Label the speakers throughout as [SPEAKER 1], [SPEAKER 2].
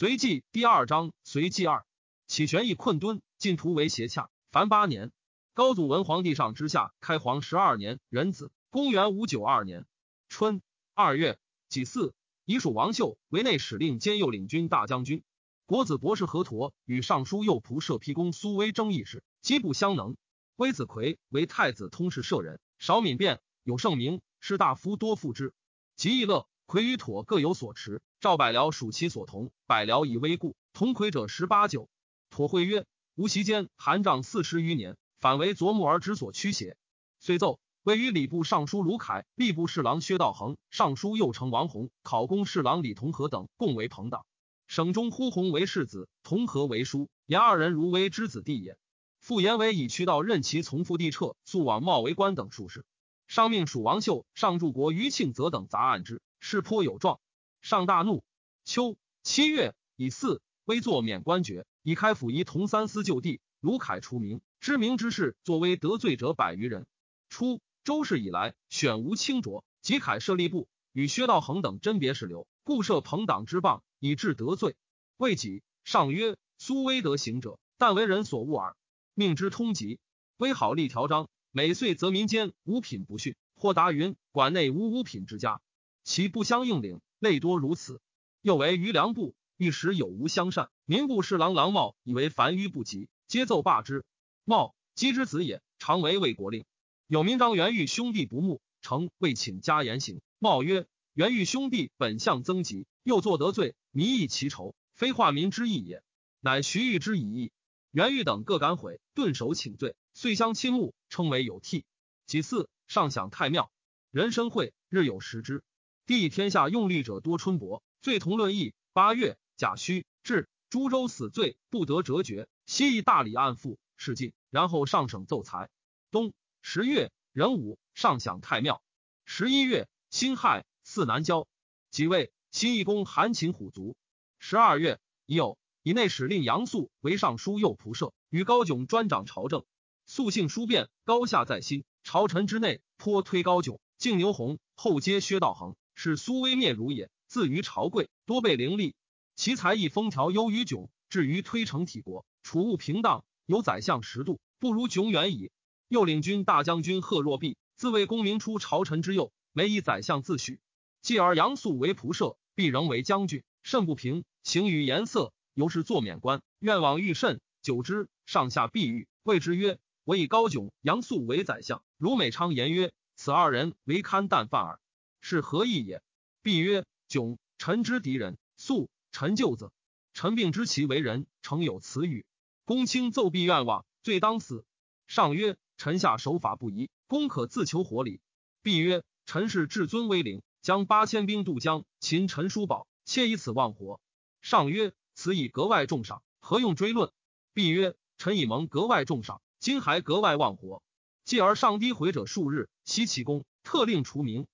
[SPEAKER 1] 随记第二章，随记二，起玄义困敦，进图为斜洽，凡八年。高祖文皇帝上之下，开皇十二年，壬子，公元五九二年春二月己巳，以属王秀为内史令兼右领军大将军。国子博士何陀与尚书右仆射丕公苏威争议事，机不相能。微子奎为太子通事舍人，少敏辩，有盛名，士大夫多附之。及义乐。魁与妥各有所持，赵百僚属其所同。百僚以微故，同魁者十八九。妥会曰：“吾席间韩仗四十余年，反为琢磨而之所驱邪。”遂奏，位于礼部尚书卢凯、吏部侍郎薛道衡、尚书右丞王弘、考功侍郎李同和等，共为朋党。省中呼弘为世子，同和为叔，言二人如为之子弟也。复言为以渠道任其从父弟撤，速往茂为官等术士。上命蜀王秀、上柱国于庆泽等杂案之。事颇有状，上大怒。秋七月以四微作免官爵，以开府仪同三司就地。卢凯除名，知名之士作为得罪者百余人。初，周氏以来选无清浊，即凯设吏部，与薛道衡等甄别事流，故设朋党之谤，以致得罪。未己上曰：苏威德行者，但为人所恶耳。命之通缉，微好立条章，每岁则民间五品不逊，或答云馆内无五品之家。其不相应领，类多如此。又为余良部，欲使有无相善。民部侍郎郎茂以为凡愚不及，皆奏罢之。茂姬之子也，常为魏国令。有民张元玉兄弟不睦，诚未请加言行。茂曰：元玉兄弟本相增疾，又作得罪，民议其仇，非化民之意也。乃徐玉之以义。元玉等各敢悔，顿首请罪，遂相亲睦，称为有替。其次上享太庙，人生会日有食之。帝天下用力者多，春伯罪同论议。八月，甲戌，至株洲死罪，不得折决。西议大理案复，事尽。然后上省奏裁。冬十月，壬午，上享太庙。十一月，辛亥，祀南郊。即位，新义公韩擒虎族。十二月，已有以内史令杨素为尚书右仆射，与高炯专掌朝政。素性书变，高下在心。朝臣之内，颇推高炯，敬牛弘，后接薛道衡。是苏威灭儒也，自于朝贵，多被凌厉。其才艺风调优于迥，至于推诚体国，储物平荡，有宰相十度，不如迥远矣。又领军大将军贺若弼，自为功名出朝臣之右，每以宰相自诩。继而杨素为仆射，必仍为将军，甚不平。行于颜色，由是作免官，愿往欲甚。久之，上下必欲，谓之曰：“我以高炯、杨素为宰相。”如美昌言曰：“此二人为堪淡饭耳。”是何意也？必曰：窘，臣之敌人；素，臣舅子。臣病知其为人，诚有此语。公卿奏必愿望，罪当死。上曰：臣下守法不疑，公可自求活礼。必曰：臣是至尊威灵，将八千兵渡江，擒陈叔宝，切以此忘活。上曰：此以格外重赏，何用追论？必曰：臣以蒙格外重赏，今还格外忘活。继而上低回者数日，悉其功，特令除名。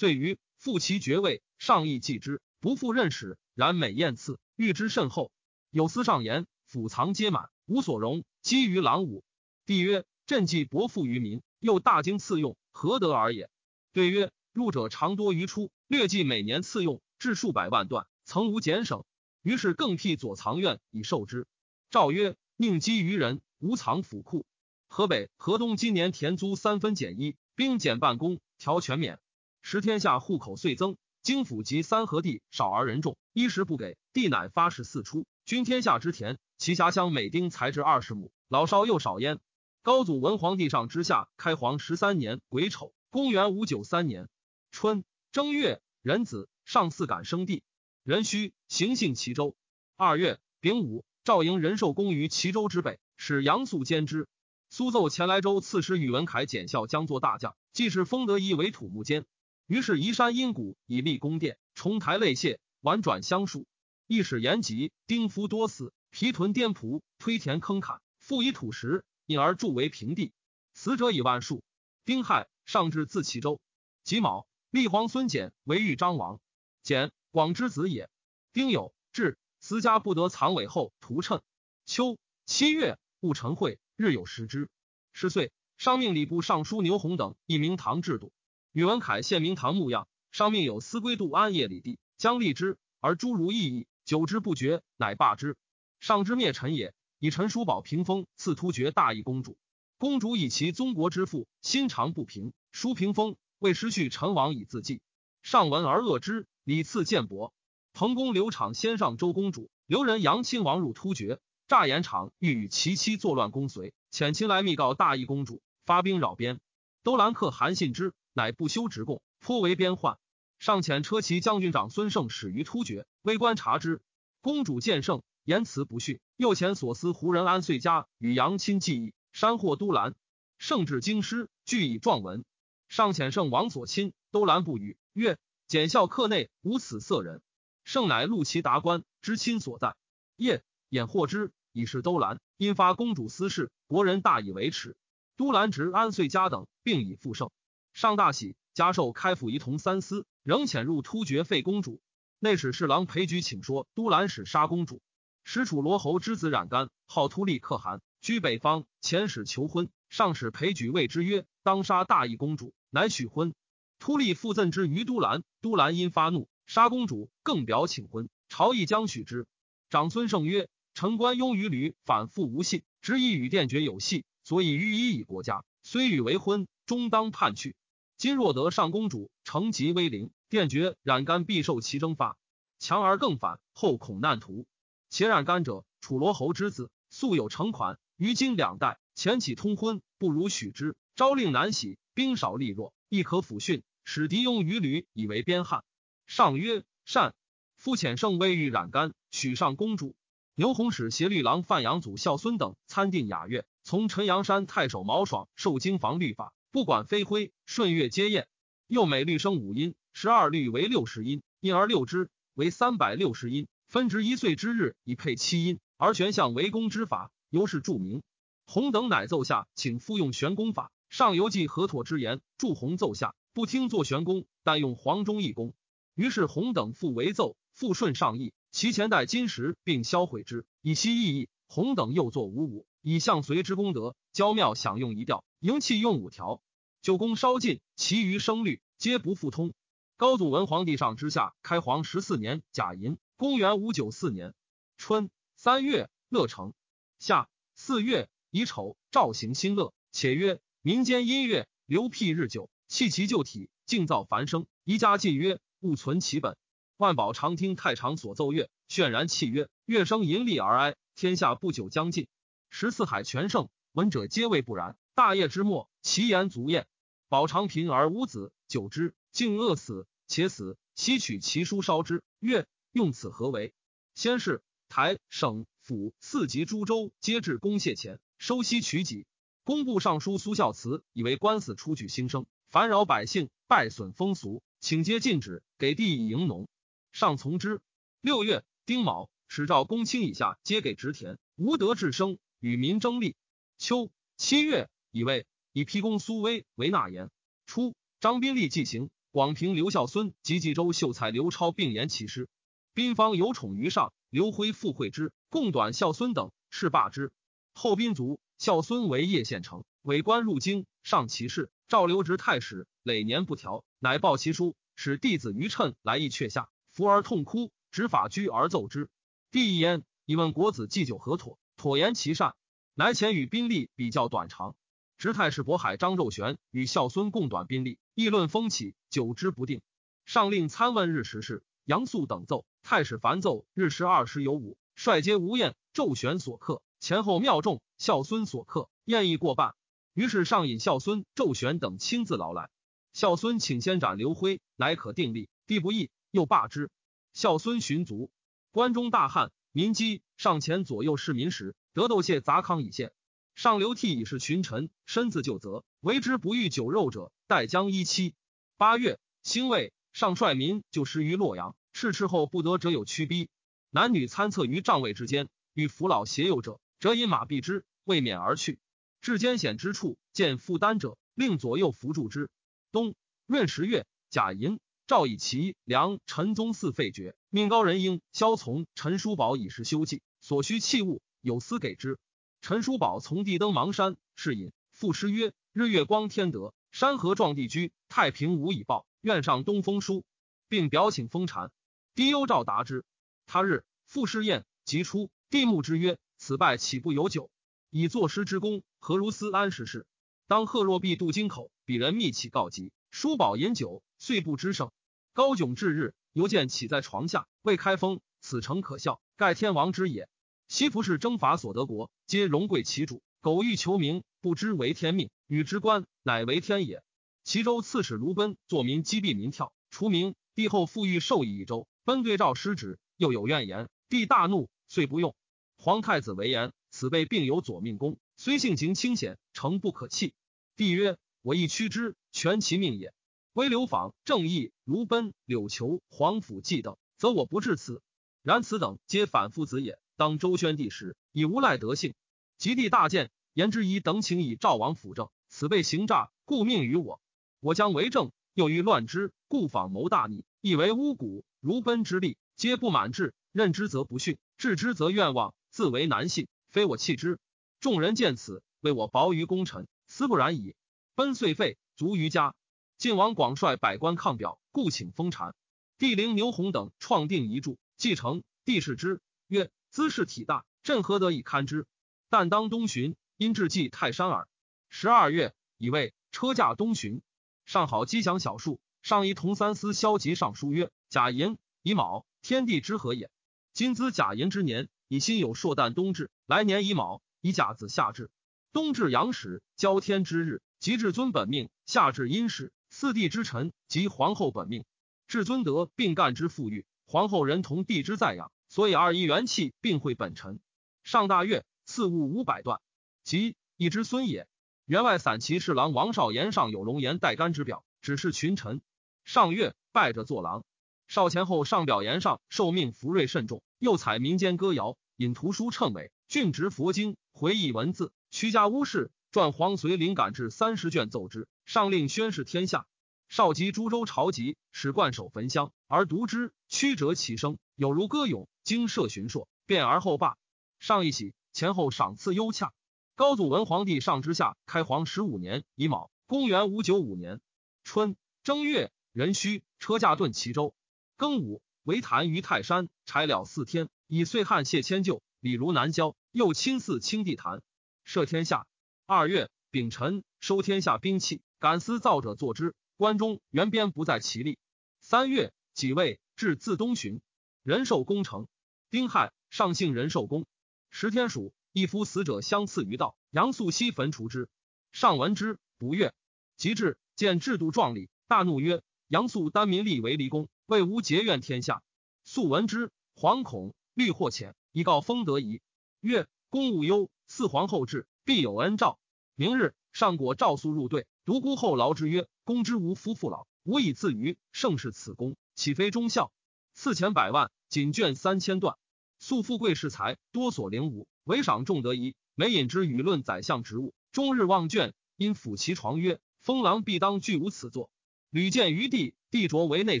[SPEAKER 1] 遂于复其爵位，上意继之，不复任使。然每宴赐，遇之甚厚。有司上言，府藏皆满，无所容，积于郎武。帝曰：朕既薄赋于民，又大经赐用，何得尔也？对曰：入者常多于出，略计每年赐用至数百万段，曾无减省。于是更辟左藏院以受之。诏曰：宁积于人，无藏府库。河北、河东今年田租三分减一，兵减半工，调全免。时天下户口遂增，京府及三河地少而人众，衣食不给，地乃发誓四出，均天下之田。其辖乡每丁才至二十亩，老少又少焉。高祖文皇帝上之下，开皇十三年癸丑，公元五九三年春正月壬子，上巳感生地，壬戌，行幸齐州。二月丙午，赵营仁寿宫于齐州之北，使杨素兼之。苏奏前来州刺史宇文恺检校将作大将，既是封德仪为土木监。于是移山阴谷以立宫殿，重台泪榭，婉转相属。亦使延吉丁夫多死，皮屯颠仆，推田坑坎，复以土石，因而筑为平地。死者以万数。丁亥，上至自齐州。己卯，立皇孙简为豫章王。简，广之子也。丁酉，至，私家不得藏尾后图谶。秋七月，戊辰会，日有食之。十岁，上命礼部尚书牛弘等以明堂制度。宇文恺献明堂牧样，上命有司归度安业礼地，将立之，而诸如异议，久之不绝，乃罢之。上之灭陈也，以陈叔宝平封，赐突厥大义公主。公主以其宗国之父，心肠不平，叔平封，为失去陈王以自祭。上闻而恶之，礼赐建伯。彭公刘昶先上周公主，刘人杨亲王入突厥，诈言昶欲与其妻作乱，公随遣亲来密告大义公主，发兵扰边。都兰克韩信之，乃不修职贡，颇为边患。上遣车骑将军长孙胜始于突厥，微观察之。公主见胜，言辞不逊。又遣所司胡人安遂家与杨亲计议，山获都兰。胜至京师，具以状文。上遣胜王所亲，都兰不语，曰：“检校课内无此色人。”胜乃录其达官，知亲所在。夜掩获之，以是都兰。因发公主私事，国人大以为耻。都兰执安遂家等，并以复胜。上大喜，加授开府仪同三司。仍潜入突厥废公主，内史侍郎裴举请说都兰使杀公主。使楚罗侯之子冉干，号突利可汗，居北方，遣使求婚。上使裴举谓之曰：“当杀大义公主，乃许婚。”突利复赠之于都兰，都兰因发怒，杀公主，更表请婚。朝议将许之。长孙晟曰：“臣官庸于吕，反复无信，执意与殿绝有隙，所以欲依以国家。虽与为婚，终当叛去。”今若得上公主，成吉威灵，殿绝冉干必受其征发，强而更反，后恐难图。且染干者，楚罗侯之子，素有成款，于今两代前起通婚，不如许之。朝令难喜，兵少力弱，亦可抚训，使敌庸于吕，以为边汉。上曰善。夫遣圣威欲染干，许上公主。牛弘使协律郎范阳祖孝孙等参定雅乐，从陈阳山太守毛爽受经房律法。不管飞灰顺月皆验，又每律生五音，十二律为六十音，因而六之为三百六十音，分值一岁之日以配七音，而玄象为公之法，由是著名。洪等乃奏下，请复用玄功法。上游记何妥之言，祝洪奏下，不听作玄功，但用黄忠义功。于是洪等复为奏，复顺上意，其前代金石，并销毁之，以其意义。洪等又作五五，以相随之功德，娇妙享用一调。营气用五条，九宫稍尽，其余声律皆不复通。高祖文皇帝上之下，开皇十四年甲寅，公元五九四年春三月，乐成。夏四月乙丑，赵行新乐，且曰：民间音乐流辟日久，弃其旧体，静造繁声。宜家禁曰：勿存其本。万宝常听太常所奏乐，渲然气曰：乐声淫厉而哀，天下不久将尽。十四海全盛，闻者皆谓不然。大业之末，其言足厌。保长贫而无子，久之，竟饿死。且死，悉取其书烧之。曰：用此何为？先是，台、省、府四级诸州皆至公谢前，收悉取己。工部尚书苏孝慈以为官司出举兴生，烦扰百姓，败损风俗，请皆禁止，给地以营农。上从之。六月丁卯，使召公卿以下皆给植田，无德至生，与民争利。秋七月。以为以批公苏威为纳言。初，张宾立继行，广平刘孝孙及冀州秀才刘超并言其师。宾方有宠于上，刘辉复会之，共短孝孙等，是罢之。后宾卒，孝孙为叶县丞，委官入京，上其事。赵留职太史，累年不调，乃报其书，使弟子于趁来意阙下，伏而痛哭，执法居而奏之。帝一言，以问国子祭酒何妥？妥言其善，乃遣与宾立比较短长。直太史渤海张肉玄与孝孙共短宾利，议论风起，久之不定。上令参问日时事，杨素等奏。太史烦奏日时二十有五，率皆无厌。昼玄所克，前后庙众；孝孙所克，宴意过半。于是上引孝孙、骤玄等亲自劳来。孝孙请先斩刘辉，乃可定力。帝不义，又罢之。孝孙寻卒，关中大旱，民饥。上前左右市民时，得窦谢杂康以献。上流涕已是群臣，身自就责，为之不欲酒肉者，待将一期。八月，兴魏上率民就师于洛阳，赤赤后不得者有屈逼，男女参策于帐位之间，与扶老携幼者，则引马避之，未免而去。至艰险之处，见负担者，令左右扶助之。冬闰十月，甲寅，赵以其梁陈宗嗣废爵，命高人英萧从陈叔宝以示修济，所需器物有司给之。陈叔宝从地登芒山，是引赋诗曰：“日月光天德，山河壮地居。太平无以报，愿上东风书，并表请封禅。”低幽诏答之。他日，赋诗宴，即出。帝穆之曰：“此败岂不有酒？以作诗之功，何如斯安时事？当贺若弼渡京口，鄙人密启告急，叔宝饮酒，遂不知胜。高迥至日，犹见起在床下，未开封。此诚可笑，盖天王之也。西服是征伐所得国，皆荣贵其主。苟欲求名，不知为天命，与之官，乃为天也。齐州刺史卢奔作民击毙民跳，除名。帝后复欲授以一州，奔对诏失职，又有怨言，帝大怒，遂不用。皇太子为言，此辈并有左命功，虽性情清显，诚不可弃。帝曰：我亦屈之，全其命也。微流访、正义、卢奔、柳求、皇甫季等，则我不至此。然此等皆反父子也。当周宣帝时，以无赖德性。及帝大见，言之仪等请以赵王辅政，此辈行诈，故命于我。我将为政，又欲乱之，故访谋大逆，以为巫蛊。如奔之力，皆不满志，任之则不逊，治之则愿望。自为难信，非我弃之。众人见此，为我薄于功臣，思不然矣。奔遂废，卒于家。晋王广率百官抗表，故请封禅。帝陵牛弘等创定遗著，继承。帝视之，曰：“兹事体大，朕何得以堪之？但当东巡，因至祭泰山耳。”十二月，以为车驾东巡。上好积降小数，上仪同三司萧吉上书曰：“甲寅乙卯，天地之和也。今兹甲寅之年。”以辛酉朔旦冬至，来年乙卯，以甲子夏至。冬至阳时，交天之日，即至尊本命；夏至阴时，四帝之臣及皇后本命。至尊德并干之富裕，皇后人同帝之在养，所以二一元气并会本臣。上大月，赐物五百段，即一之孙也。员外散骑侍郎王少言上有龙颜带干之表，只是群臣。上月拜着坐郎。少前后上表言上受命福瑞甚重，又采民间歌谣，引图书称美，俊植佛经，回忆文字，屈家巫氏传黄随灵感至三十卷奏之，上令宣示天下。少及诸州朝集，使冠守焚香而读之，曲折其声，有如歌咏。经社巡硕，变而后罢。上一喜，前后赏赐优洽。高祖文皇帝上之下开皇十五年乙卯，公元五九五年春正月壬戌，车驾遁齐州。庚午，为坛于泰山，柴了四天，以岁汉谢迁就，礼如南郊。又亲祀清帝坛，赦天下。二月丙辰，收天下兵器，敢私造者作之。关中原边不在其力。三月己未，至自东巡，仁寿宫城。丁亥，上幸仁寿宫。十天暑，一夫死者相次于道，杨素西焚除之。上闻之，不悦。及至，见制度壮丽，大怒曰：“杨素单民立为离宫。”为吾结怨天下，素闻之，惶恐虑或浅，以告封德仪曰：“公勿忧，四皇后至，必有恩诏。明日上果诏素入队，独孤后劳之曰：‘公之无夫妇老，无以自娱，盛世此功，岂非忠孝？’赐钱百万，锦卷三千段。素富贵士财，多所灵武，唯赏重德仪，每引之舆论宰相职务，终日望卷，因抚其床曰：‘封狼必当具无此作。’屡见于地。”帝卓为内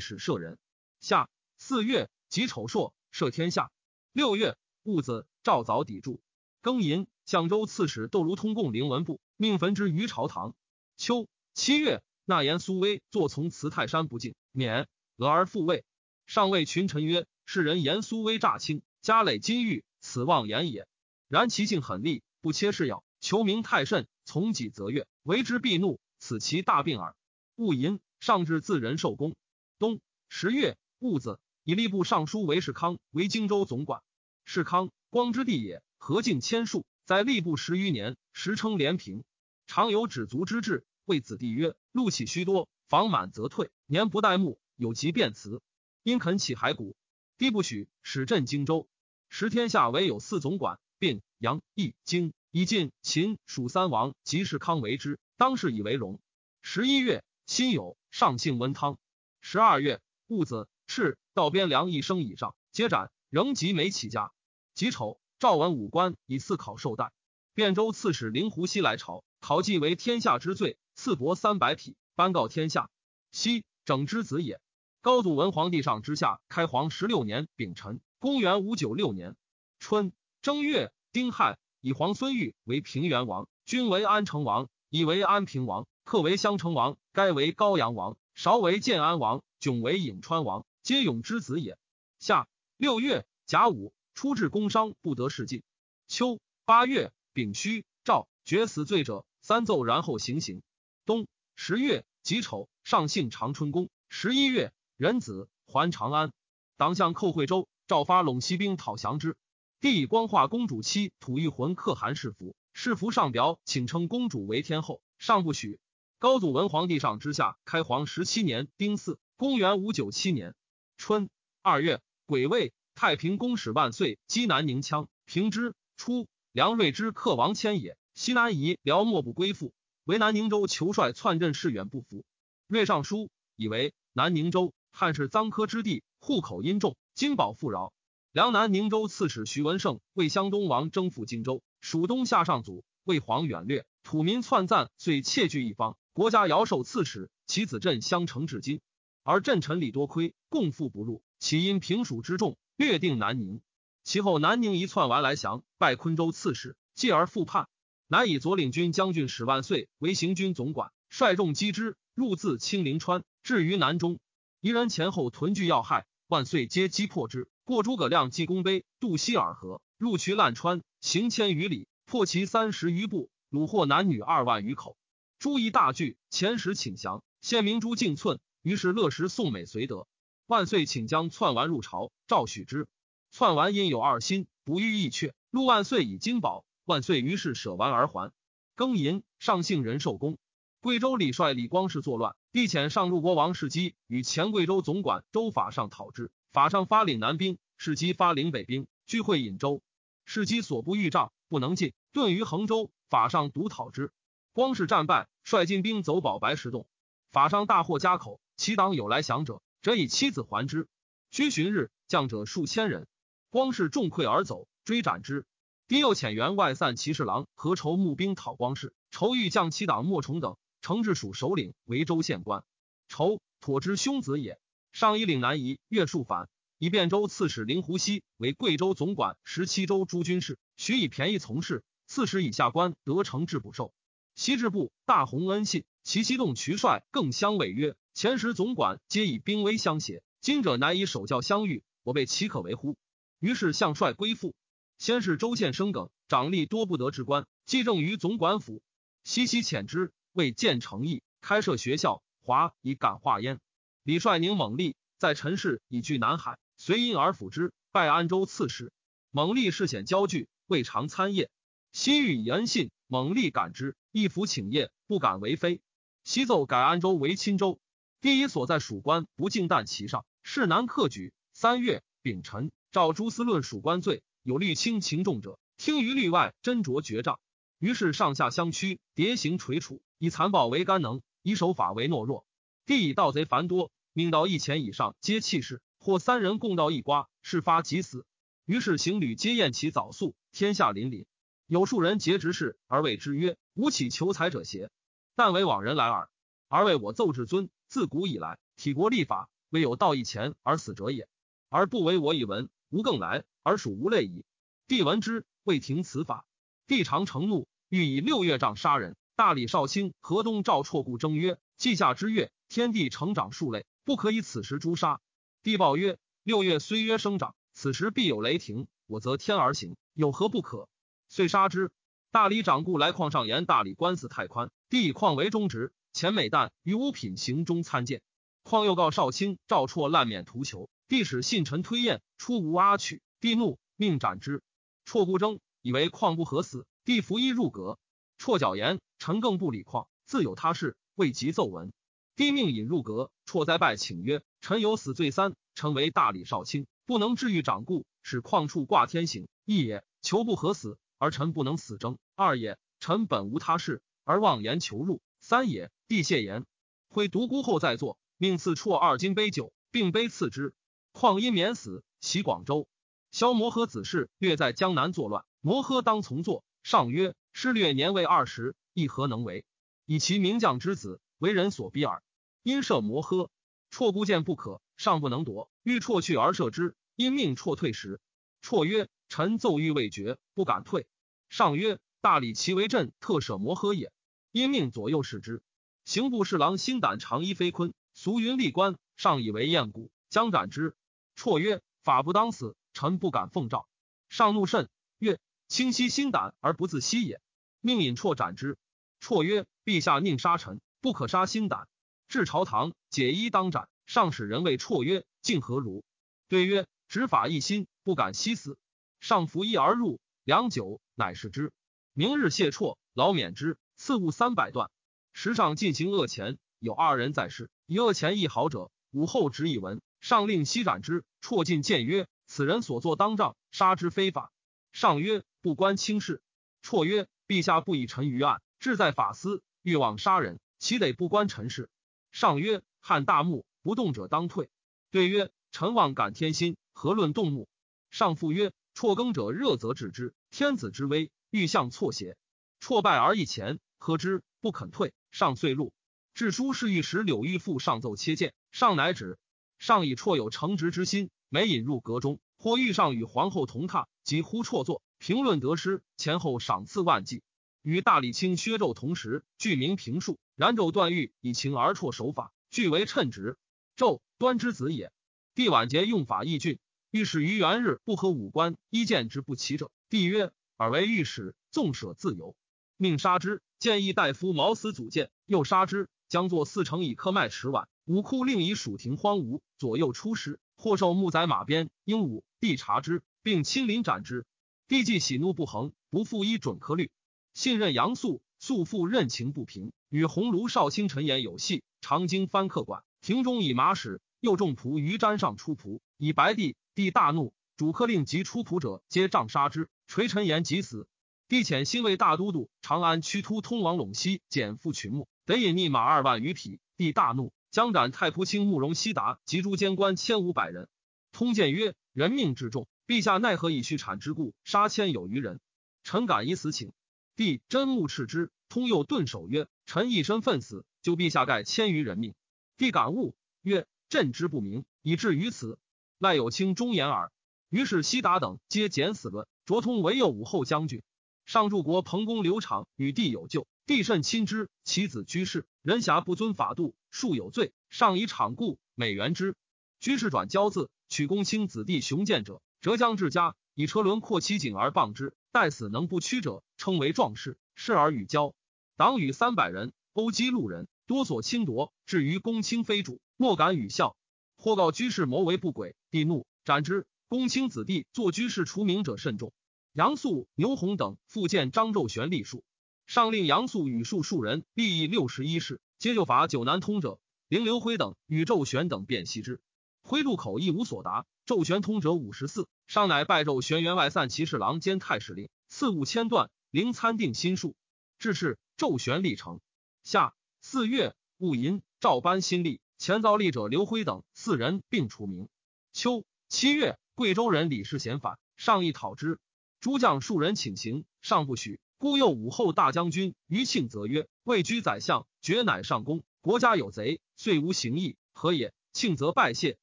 [SPEAKER 1] 史舍人。夏四月己丑朔，赦天下。六月戊子，赵早抵柱。庚寅，相州刺史窦如通贡灵文部，命焚之于朝堂。秋七月，纳言苏威坐从辞泰山不进，免俄而复位。上谓群臣曰：“世人言苏威诈卿，家累金玉，此妄言也。然其性狠戾，不切事要，求名太甚，从己则悦，为之必怒，此其大病耳。”戊寅。上至自仁寿宫。冬十月戊子，以吏部尚书韦世康为荆州总管。世康，光之地也，何敬千数，在吏部十余年，时称连平，常有止足之志。谓子弟曰：“禄起虚多，房满则退，年不待暮，有疾便辞。因肯起骸骨，帝不许，使镇荆州。时天下唯有四总管，并杨、义、荆，以晋、秦、蜀三王，及世康为之，当世以为荣。十一月辛酉。上姓温汤，十二月戊子，赤道边梁一生以上，皆斩。仍及没起家。己丑，赵文武官以赐考受代。汴州刺史灵狐西来朝，考绩为天下之最，赐帛三百匹，颁告天下。西整之子也。高祖文皇帝上之下开皇十六年丙辰，公元五九六年春正月丁亥，以皇孙玉为平原王，君为安成王，以为安平王。克为襄城王，该为高阳王，韶为建安王，迥为颍川王，皆永之子也。夏六月甲午，出至工商，不得事进。秋八月丙戌，诏决死罪者三奏，然后行刑。冬十月己丑，上幸长春宫。十一月壬子，还长安。党相寇惠州，诏发陇西兵讨降之。帝以光化公主妻吐玉魂可汗侍服，侍服上表请称公主为天后，上不许。高祖文皇帝上之下，开皇十七年丁巳，公元五九七年春二月癸未，太平公使万岁击南宁羌，平之。初，梁睿之克王迁也，西南夷辽莫不归附，为南宁州求帅篡镇士远不服。睿上书以为南宁州汉室臧科之地，户口殷重，金宝富饶。梁南宁州刺史徐文胜为湘东王征服荆州，蜀东夏上祖为皇远略，土民篡赞，遂窃据一方。国家尧受刺史，其子镇相承至今，而镇臣礼多亏，共富不入。其因平蜀之众，略定南宁。其后南宁一篡完来降，拜昆州刺史，继而复叛。乃以左领军将军史万岁为行军总管，率众击之，入自清陵川，至于南中。夷人前后屯聚要害，万岁皆击破之。过诸葛亮济功碑，渡西洱河，入渠烂川，行千余里，破其三十余步，虏获男女二万余口。诸夷大惧，遣使请降。献明珠敬寸，于是乐时宋美随德。万岁请将篡丸入朝，诏许之。篡丸因有二心，不欲意阙。陆万岁以金宝，万岁于是舍完而还。庚寅，上幸仁寿宫。贵州李帅李光世作乱，帝遣上路国王世基与前贵州总管周法上讨之。法上发领南兵，世基发领北兵，聚会颍州。世基所不遇障，不能进，遁于衡州。法上独讨之。光是战败，率进兵走保白石洞，法上大获家口。其党有来降者，则以妻子还之。居旬日，将者数千人，光是众溃而走，追斩之。丁又遣员外散骑士郎何愁募兵讨光氏，愁欲将其党莫崇等承治署首领为州县官。愁妥之兄子也。上以岭南夷越数反，以汴州刺史林胡西为贵州总管，十七州诸军事，许以便宜从事。刺史以下官得承制捕授。西至部大洪恩信，其西动渠帅更相委约：“前时总管皆以兵威相胁，今者难以守教相遇，我辈岂可为乎？”于是相帅归附。先是州县生梗，长吏多不得之官，既政于总管府。西西遣之，为建诚意，开设学校，华以感化焉。李帅宁猛力，在陈氏以据南海，随因而辅之，拜安州刺史。猛力事显焦惧，未尝参谒。西欲以恩信。猛力感之，一服请业，不敢为非。西奏改安州为钦州。第一所在属官不敬旦其上，是难克举。三月丙辰，诏诸司论属官罪，有律轻情重者，听于律外，斟酌决仗。于是上下相趋，迭行垂楚，以残暴为干能，以守法为懦弱。帝以盗贼繁多，命到一钱以上皆弃市，或三人共盗一瓜，事发即死。于是行旅皆厌其早速，天下凛凛。有数人结执事而谓之曰：“吾岂求财者邪？但为往人来耳。而为我奏至尊，自古以来，体国立法，未有道义前而死者也。而不为我以闻，吾更来而属无类矣。”帝闻之，未停此法。帝常承怒，欲以六月杖杀人。大理少卿河东赵绰故争曰：“季夏之月，天地成长数类，不可以此时诛杀。”帝报曰：“六月虽曰生长，此时必有雷霆，我则天而行，有何不可？”遂杀之。大理长故来况上言大理官司太宽，帝以况为中职。前每旦于五品行中参见，况又告少卿赵绰滥免图求，帝使信臣推验，出无阿取。帝怒，命斩之。绰故争，以为况不合死，帝服衣入阁。绰矫言，臣更不理况，自有他事，未及奏闻。帝命引入阁。绰再拜请曰：“臣有死罪三，臣为大理少卿，不能治愈长故，使况处挂天刑，一也；求不合死。”而臣不能死争，二也；臣本无他事，而妄言求入，三也。帝谢言，会独孤后再作，命赐绰二金杯酒，并杯赐之。况因免死，袭广州。萧摩诃子氏略在江南作乱，摩诃当从作。上曰：师略年未二十，亦何能为？以其名将之子，为人所逼耳。因赦摩诃，绰孤见不可，上不能夺，欲绰去而射之。因命绰退时，绰曰。臣奏欲未决，不敢退。上曰：“大理其为朕特舍摩诃也。”因命左右视之。刑部侍郎心胆长衣飞坤，俗云立官，上以为燕骨，将斩之。绰曰：“法不当死，臣不敢奉诏。”上怒甚，曰：“清息心胆而不自息也。”命引绰斩之。绰曰：“陛下宁杀臣，不可杀心胆。”至朝堂，解衣当斩。上使人谓绰曰：“竟何如？”对曰：“执法一心，不敢息死。”上服衣而入，良久，乃是之。明日谢绰，劳免之，赐物三百段。时上进行恶钱，有二人在世，以恶钱一毫者，武后执以文。上令西斩之。绰进谏曰：“此人所作当杖，杀之非法。”上曰：“不关轻事。”绰曰：“陛下不以臣于案，志在法司，欲望杀人，岂得不关臣事？”上曰：“汉大木，不动者当退。”对曰：“臣望感天心，何论动木？”上复曰：“辍耕者热则治之，天子之威，欲向错邪？”辍拜而一前，喝之，不肯退。上遂入。至书侍御史柳玉父上奏切谏，上乃止。上以辍有承职之心，每引入阁中，或遇上与皇后同榻，即呼绰坐，评论得失，前后赏赐万计。与大理卿薛胄同时，具名评述。然纣断狱以情而绰守法，俱为称职。纣端之子也。帝晚节用法亦峻，御史于元日不合五官，一见之不齐者，帝曰：“尔为御史，纵舍自由，命杀之。”建议大夫毛死祖谏，又杀之。将作四成以克麦持碗。武库令以蜀庭荒芜，左右出师，或受木宰马鞭，鹦鹉必察之，并亲临斩之。帝既喜怒不恒，不复依准科律，信任杨素，素复任情不平，与鸿胪少卿陈言有隙，常经藩客馆，庭中以马使，又众仆于毡上出仆，以白帝。帝大怒，主客令及出仆者，皆杖杀之，垂陈言即死。帝遣新为大都督，长安屈突通往陇西，减负群牧，得引逆马二万余匹。帝大怒。将斩太仆卿慕容悉达及诸监官千五百人。通鉴曰：人命之重，陛下奈何以畜产之故杀千有余人？臣敢以死请。帝真目斥之。通又顿首曰：臣一身奋死，救陛下盖千余人命。帝感悟曰：朕之不明，以至于此，赖有卿忠言耳。于是悉达等皆减死论。卓通唯有武后将军。上柱国彭公刘昶与帝有旧。帝甚亲之，其子居士，人侠不遵法度，数有罪。上以场故，美元之。居士转交字，取公卿子弟雄健者，折将至家，以车轮阔其颈而傍之。待死能不屈者，称为壮士。视而与交，党羽三百人，殴击路人，多所侵夺。至于公卿非主，莫敢与笑。或告居士谋为不轨，帝怒，斩之。公卿子弟作居士除名者甚众。杨素、牛弘等复见张昼玄立数。上令杨素与数数人立议六十一事，皆就法九难通者。凌刘辉等与周玄等便悉之。辉渡口亦无所答。周玄通者五十四。上乃拜周玄员外散骑侍郎兼太史令，赐五千段。灵参定心术。至是周玄立成。夏四月戊寅，照班新立。前遭立者刘辉等四人并除名。秋七月，贵州人李世贤反，上议讨之。诸将数人请行，上不许。故右武后大将军于庆则曰：“位居宰相，爵乃上公。国家有贼，遂无行义，何也？”庆则拜谢，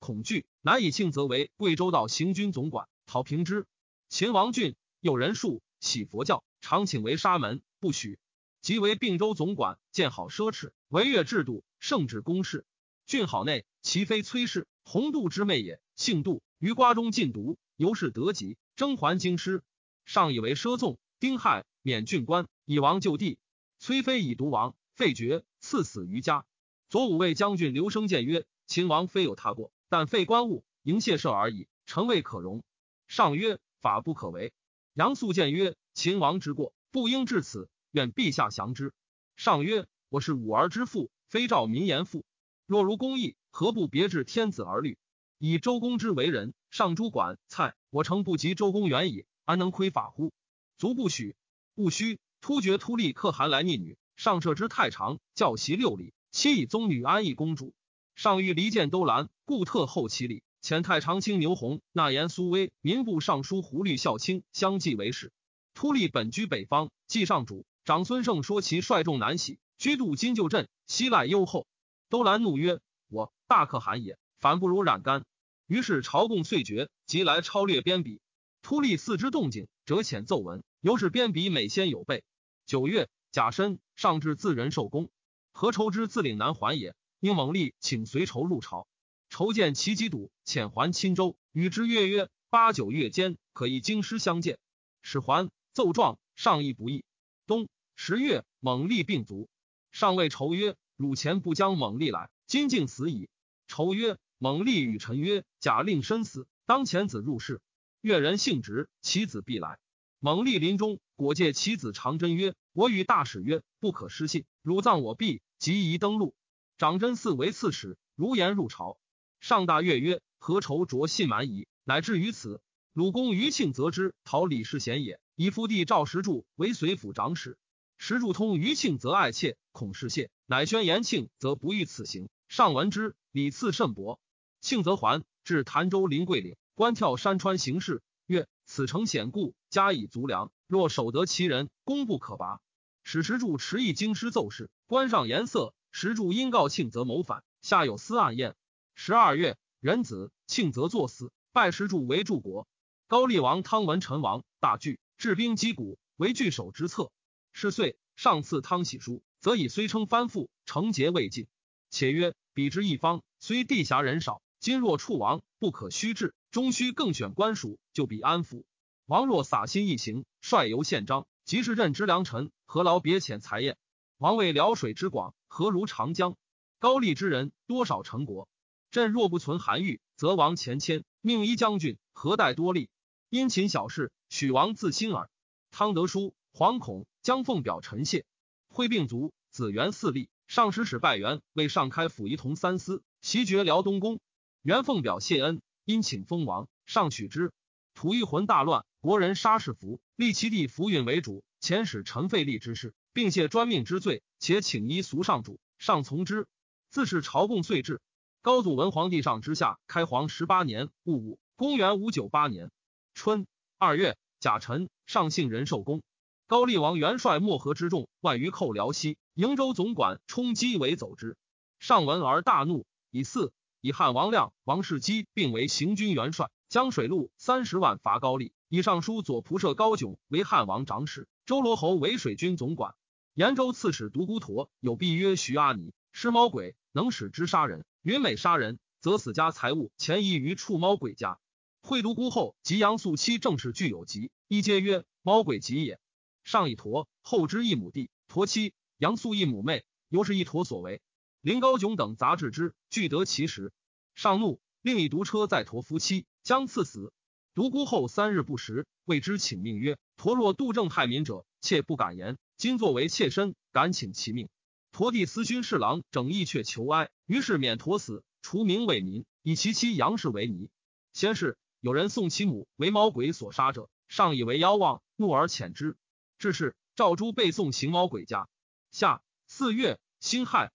[SPEAKER 1] 恐惧，乃以庆则为贵州道行军总管，讨平之。秦王俊有人数，喜佛教，常请为沙门，不许。即为并州总管，见好奢侈，违越制度，圣旨公事。俊好内，其非崔氏，洪度之妹也，姓杜，于瓜中禁毒，由是得疾，征还京师。上以为奢纵，丁亥。免郡官，以王就地。崔妃以毒王，废爵，赐死于家。左武卫将军刘生谏曰：“秦王非有他过，但废官务，迎谢赦而已，臣未可容。”上曰：“法不可为。”杨素谏曰：“秦王之过，不应至此，愿陛下降之。”上曰：“我是武儿之父，非赵民言父。若如公义，何不别致天子而律？以周公之为人，上诸管蔡，我诚不及周公远矣，安能窥法乎？足不许。”戊戌，突厥突利可汗来逆女，上赦之太常，教习六礼，妻以宗女安邑公主。上欲离间都兰，故特后其礼。遣太常卿牛弘、纳言苏威、民部尚书胡律孝卿相继为使。突利本居北方，继上主长孙晟说其率众南徙，居度金就镇，西赖幽厚。都兰怒曰：“我大可汗也，反不如染干。”于是朝贡遂绝，即来超略边鄙。突利四之动静，折遣奏闻。由是边比每先有备。九月，甲申，上至自人受功。何愁之自岭南还也。应猛力请随仇入朝。仇见其疾堵，遣还钦州。与之曰：“曰八九月间，可以京师相见。使还奏状，上意不义。冬十月，猛力病卒。上谓仇曰：“汝前不将猛力来，今竟死矣。”仇曰：“猛力与臣曰：‘假令身死，当遣子入室。’越人性直，其子必来。猛力临终，果借其子长真曰：‘我与大使曰，不可失信。汝葬我毕，即宜登陆。’长真嗣为刺史，如言入朝。上大悦曰：‘何愁着信蛮夷？’乃至于此。鲁公余庆则之，讨李世贤也。以父弟赵石柱为随府长史。石柱通余庆，则爱妾，恐事谢，乃宣延庆，则不欲此行。上闻之，礼赐甚薄。庆则还至潭州临桂岭，观跳山川形势，曰：“此城险固，加以足粮，若守得其人，功不可拔。”使石柱持意京师奏事，官上颜色。石柱因告庆则谋反，下有私暗宴。十二月，壬子，庆则作死，拜石柱为柱国。高丽王汤文臣王大惧，治兵击鼓，为据守之策。是岁，上赐汤喜书，则以虽称藩附，成节未尽。且曰：彼之一方，虽地狭人少，今若处王，不可虚治，终须更选官属，就比安抚。王若洒心一行，率由宪章，即是任之良臣，何劳别遣才验？王为辽水之广，何如长江？高丽之人多少成国？朕若不存韩愈，则王前迁，命一将军，何待多利？殷勤小事，许王自心耳。汤德书，惶恐。将奉表陈谢，会病卒，子元四立。上使使拜元，为上开府仪同三司，袭爵辽东宫。元奉表谢恩，因请封王，上取之。吐一魂大乱，国人杀士服，立其弟福允为主，遣使陈废立之事，并谢专命之罪，且请依俗上主，上从之。自是朝贡岁至。高祖文皇帝上之下，开皇十八年戊午，公元五九八年春二月甲辰，上幸仁寿宫。高丽王元帅漠河之众万余寇辽西，瀛州总管冲击为走之。上闻而大怒，以四以汉王亮、王世基并为行军元帅，将水陆三十万伐高丽。以尚书左仆射高炯为汉王长史，周罗侯为水军总管。延州刺史独孤陀有婢曰徐阿尼，施猫鬼，能使之杀人。云每杀人，则死家财物前移于触猫鬼家。会独孤后及杨素妻正是具有疾，一皆曰猫鬼疾也。上一陀，后之一母弟，陀妻杨素一母妹，尤是一陀所为。林高炯等杂志之，俱得其实。上怒，另以独车载驼夫妻，将赐死。独孤后三日不食，谓之请命曰：“驼若杜正害民者，妾不敢言。今作为妾身，敢请其命。”驼弟司勋侍郎整义却求哀，于是免驼死，除名为民，以其妻杨氏为尼。先是有人送其母为猫鬼所杀者，上以为妖妄，怒而遣之。至是，赵珠背诵行猫鬼家。夏四月，辛亥，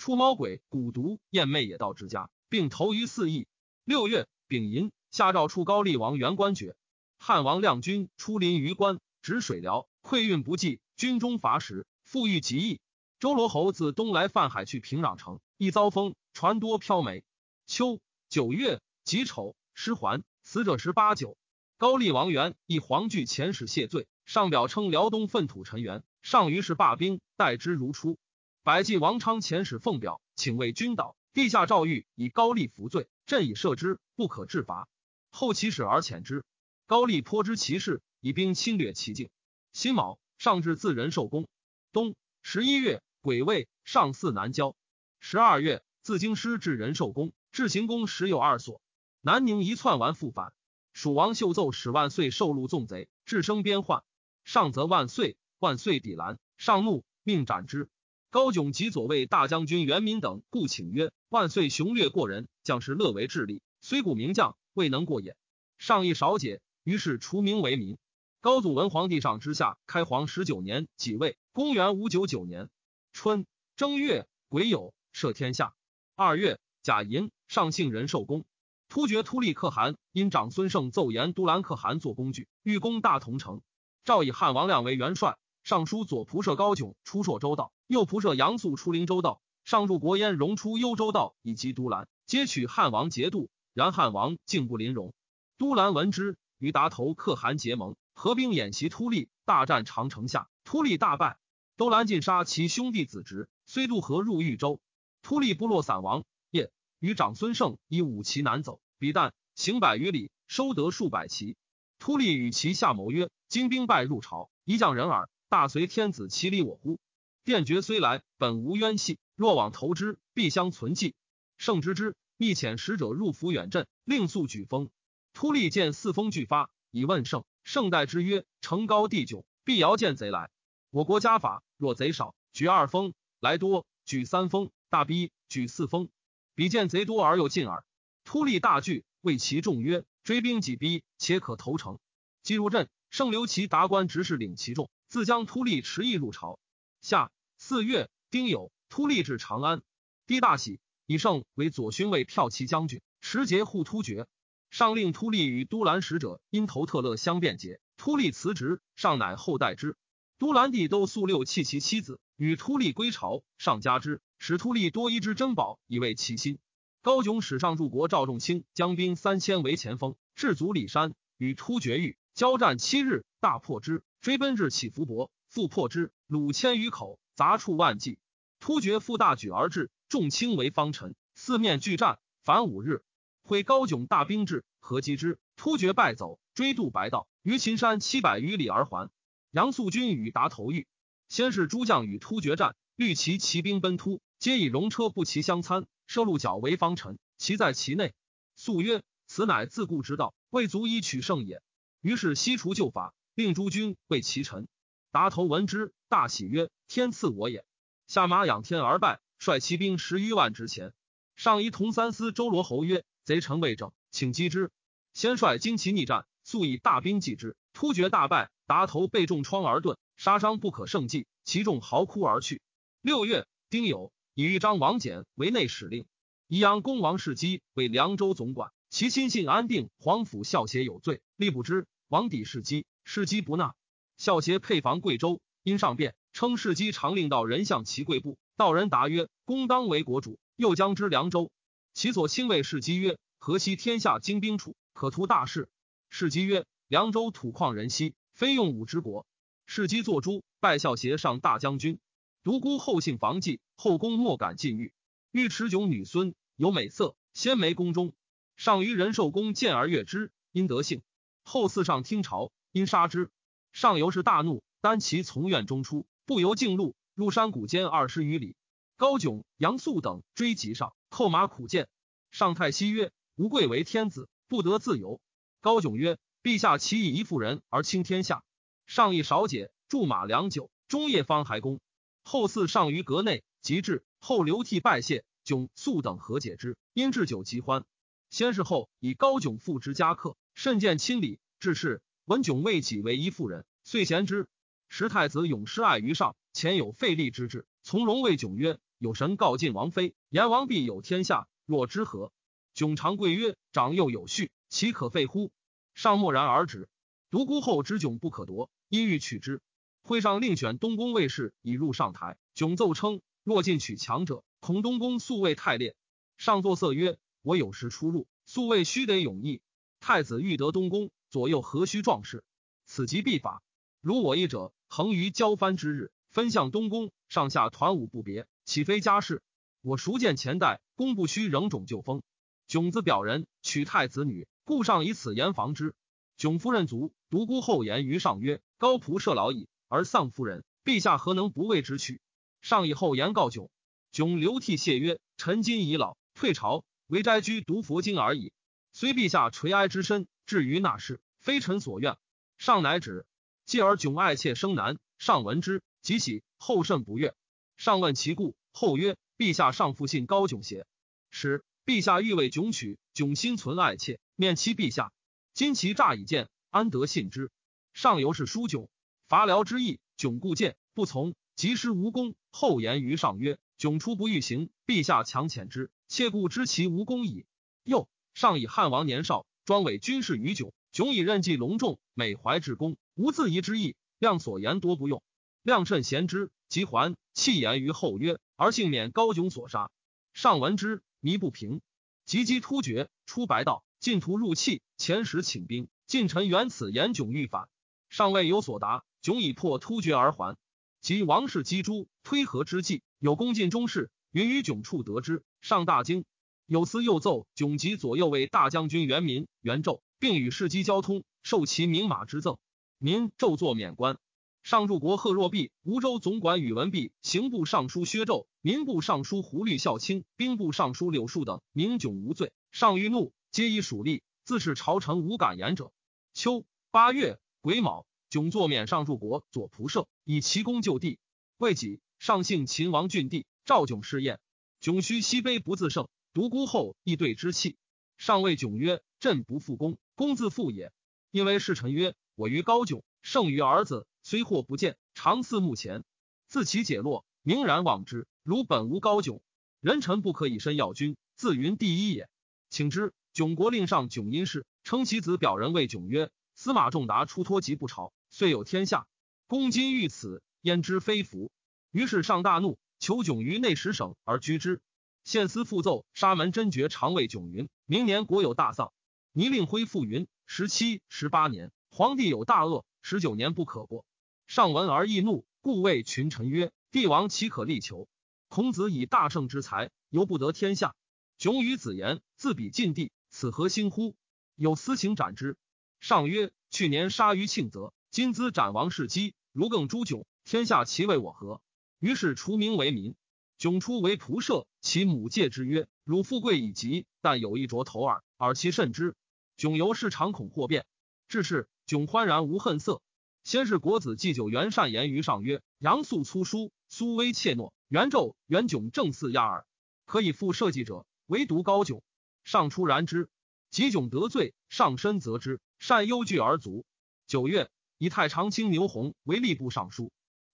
[SPEAKER 1] 出猫鬼蛊毒燕魅也道之家，并投于四邑。六月丙寅，下诏出高丽王元官爵。汉王亮军出临榆关，止水辽，溃运不济，军中乏食，富裕极易。周罗侯自东来泛海去平壤城，一遭风，船多漂没。秋九月己丑，失还，死者十八九。高丽王元以黄具遣使谢罪。上表称辽东粪土尘缘，上于是罢兵，待之如初。百济王昌遣使奉表，请为君导。地下诏谕以高丽服罪，朕以赦之，不可治罚。后起使而遣之。高丽颇知其事，以兵侵略其境。辛卯，上至自仁寿宫。冬十一月，癸未，上巳南郊。十二月，自京师至仁寿宫，至行宫时有二所。南宁一窜完复返。蜀王秀奏使万岁受禄纵贼，致生边患。上则万岁，万岁抵拦，上怒，命斩之。高炯及左卫大将军袁民等故请曰：“万岁雄略过人，将士乐为智力，虽古名将，未能过也。”上亦少解，于是除名为民。高祖文皇帝上之下，开皇十九年己未，公元五九九年春正月癸酉，赦天下。二月甲寅，上幸仁寿宫。突厥突利可汗因长孙晟奏言都兰可汗做工具，欲攻大同城。诏以汉王亮为元帅，尚书左仆射高炯出朔州道，右仆射杨素出灵州道，上入国焉荣出幽州道，以及都兰，皆取汉王节度。然汉王竟不临戎。都兰闻之，与达头可汗结盟，合兵演习突利，大战长城下，突利大败。都兰尽杀其兄弟子侄，虽渡河入豫州，突利部落散亡。夜与长孙晟以五骑南走，彼旦行百余里，收得数百骑。突利与其下谋曰：“今兵败入朝，一将人耳，大随天子其礼我乎？殿爵虽来，本无冤系，若往投之，必相存记。圣知之，密遣使者入府远镇，令速举封。突利见四封俱发，以问圣。圣代之曰：城高地久，必遥见贼来。我国家法，若贼少，举二封；来多，举三封；大逼，举四封。比见贼多而又近耳。突利大惧，谓其众曰。”追兵几逼，且可投诚。即入镇，圣留其达官执事领其众，自将突利持意入朝。夏四月丁酉，突利至长安，帝大喜，以圣为左勋卫骠骑将军，持节护突厥。上令突利与都兰使者因头特勒相辩解，突利辞职，上乃后代之。都兰帝都素六弃其妻子，与突利归朝，上加之，使突利多一之珍宝，以慰其心。高炯使上柱国赵仲卿将兵三千为前锋，至足里山，与突厥域交战七日，大破之，追奔至起伏伯，复破之，虏千余口，杂处万计。突厥复大举而至，众卿为方臣，四面拒战，凡五日，会高炯大兵至，合击之，突厥败走，追渡白道，于秦山七百余里而还。杨素军与达头遇，先是诸将与突厥战，虑其骑兵奔突，皆以戎车不齐相参。射鹿角为方臣，骑在其内。素曰：“此乃自顾之道，未足以取胜也。”于是西除旧法，令诸军为其臣。达头闻之，大喜曰：“天赐我也！”下马仰天而拜，率骑兵十余万之前。上仪同三司周罗侯曰：“贼臣未整，请击之。”先率旌旗逆战，速以大兵击之，突厥大败。达头被重创而遁，杀伤不可胜计，其众嚎哭而去。六月，丁酉。以豫章王翦为内史令，宜阳公王世基为凉州总管。其亲信安定皇甫孝协有罪，吏不知。王抵世基，世基不纳。孝协配防贵州，因上变，称世基常令道人向其贵部。道人答曰：“公当为国主，又将之凉州。”其所亲卫世基曰：“何惜天下精兵处，可图大事？”世基曰：“凉州土旷人稀，非用武之国。”世基作诸，拜孝协上大将军。独孤后姓房继，后宫莫敢禁欲。欲持炯女孙有美色，先没宫中。上于仁寿宫见而悦之，因得幸。后嗣上听朝，因杀之。上游是大怒，单骑从院中出，不由径路，入山谷间二十余里。高炯、杨素等追及上，扣马苦谏。上太息曰：“吾贵为天子，不得自由。”高炯曰：“陛下岂以一妇人而倾天下？”上亦少解，驻马良久，终夜方还宫。后嗣上于阁内，即至后流涕拜谢，迥素等和解之，因置酒极欢。先是后以高炯父之家客，甚见亲礼。至是闻迥为己为一妇人，遂贤之。时太子永失爱于上，前有废立之志，从容谓迥曰：“有神告晋王妃，言王必有天下，若之何？”炯长贵曰：“长幼有序，岂可废乎？”上默然而止。独孤后知迥不可夺，因欲取之。会上另选东宫卫士以入上台，迥奏称：若进取强者，恐东宫素位太烈。上作色曰：我有时出入，素位须得永逸。太子欲得东宫，左右何须壮士？此即必法。如我一者，横于交藩之日，分向东宫，上下团舞不别，岂非家事？我熟见前代，公不须仍种旧风。囧子表人，娶太子女，故上以此言防之。囧夫人卒，独孤后言于上曰：高仆射老矣。而丧夫人，陛下何能不为之取？上以后言告囧，囧流涕谢曰：“臣今已老，退朝为斋居读佛经而已。虽陛下垂哀之身，至于那事，非臣所愿。”上乃止。继而炯爱妾生男，上闻之，即喜，后甚不悦。上问其故，后曰：“陛下尚复信高窘邪？”使陛下欲为炯取，炯心存爱妾，免欺陛下。今其诈以见，安得信之？上由是书炯。伐辽之意，迥固谏不从，及时无功。后言于上曰：“迥出不欲行，陛下强遣之，切故知其无功矣。”又上以汉王年少，专委军事于迥，迥以任计隆重，每怀至公，无自疑之意。量所言多不用，量甚贤之，即还弃言于后曰：“而幸免高炯所杀。”上闻之，迷不平，急击突厥，出白道，进图入气，遣使请兵。近臣原此言迥欲反，尚未有所答。迥以破突厥而还，及王室击诛推和之际，有攻进中士，云于迥处得知，上大惊。有司又奏迥及左右卫大将军元民、元胄并与市机交通，受其名马之赠。民骤作免官。上柱国贺若弼、吴州总管宇文弼、刑部尚书薛胄、民部尚书胡律孝卿、兵部尚书柳树等，明囧无罪。上欲怒，皆以属吏，自是朝臣无敢言者。秋八月癸卯，囧作免上柱国左仆射，以其功就地。未几，上幸秦王郡地，赵囧试宴。囧须西悲不自胜，独孤后亦对之气。上谓囧曰：“朕不复公，公自负也。因为侍臣曰：我于高囧，胜于儿子。”虽或不见，常似目前。自其解落，明然望之。如本无高迥，人臣不可以身要君，自云第一也。请之。囧国令上囧因氏，称其子表人为囧曰：“司马仲达出脱疾不朝，遂有天下。公今遇此，焉知非福？”于是上大怒，求囧于内史省而居之。献司复奏沙门真爵常谓囧云：“明年国有大丧。”倪令恢复云：“十七、十八年，皇帝有大恶，十九年不可过。”上闻而易怒，故谓群臣曰：“帝王岂可力求？孔子以大圣之才，犹不得天下。囧与子言，自比晋帝，此何心乎？有私情斩之。”上曰：“去年杀于庆泽，今兹斩王世基，如更诛囧，天下其为我何？”于是除名为民。囧出为仆射，其母戒之曰：“汝富贵已极，但有一着头耳，耳其甚之。”囧由是常恐祸变，至是囧欢然无恨色。先是国子祭酒袁善言于上曰：“杨素粗疏，苏威怯懦，袁纣元炯正似亚耳，可以复社稷者，唯独高炯。”上出然之，及炯得罪，上身责之，善忧惧而卒。九月，以太常卿牛弘为吏部尚书。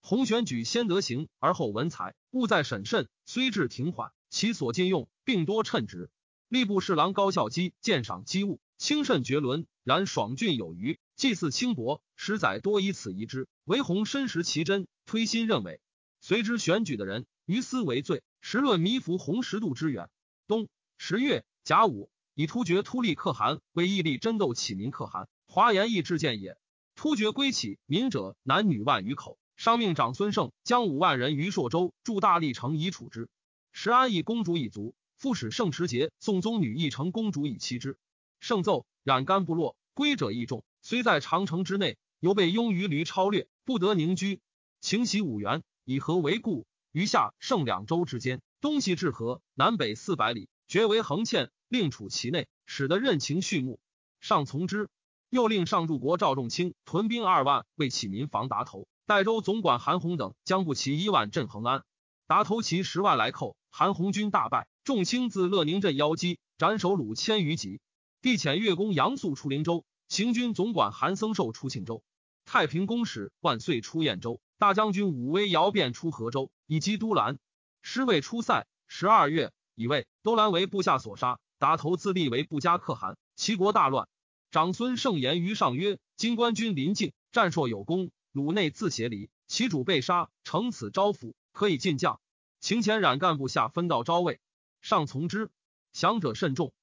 [SPEAKER 1] 弘选举先德行而后文才，务在审慎，虽至停缓，其所禁用，并多称职。吏部侍郎高孝基鉴赏机务，轻慎绝伦，然爽峻有余。祭祀轻薄，十载多以此疑之。唯弘深识其真，推心认为。随之选举的人，于私为罪。时论弥服弘十度之远。冬十月甲午，以突厥突利可汗为义利争斗起民可汗，华严义至见也。突厥归起民者，男女万余口。商命长孙胜将五万人于朔州筑大历城以处之。时安邑公主已卒，复使圣持节宋宗女义成公主以妻之。圣奏染干部落归者亦众。虽在长城之内，犹被拥于驴超掠，不得宁居。请袭五原，以河为固，余下剩两州之间，东西至河，南北四百里，绝为横堑，令处其内，使得任情畜牧。上从之，又令上柱国赵仲卿屯兵二万，为启民防达头。代州总管韩弘等将步骑一万镇恒安，达头骑十万来寇，韩弘军大败。众卿自乐宁镇邀击，斩首虏千余级。帝遣越公杨素出灵州。行军总管韩僧寿出庆州，太平公使万岁出燕州，大将军武威姚变出河州，以击都兰。师卫出塞。十二月，以为都兰为部下所杀，达头自立为不加可汗，齐国大乱。长孙盛言于上曰：“今官军临境，战硕有功，鲁内自协离，其主被杀，乘此招抚，可以进将。秦遣冉干部下分到招位。上从之。降者慎重，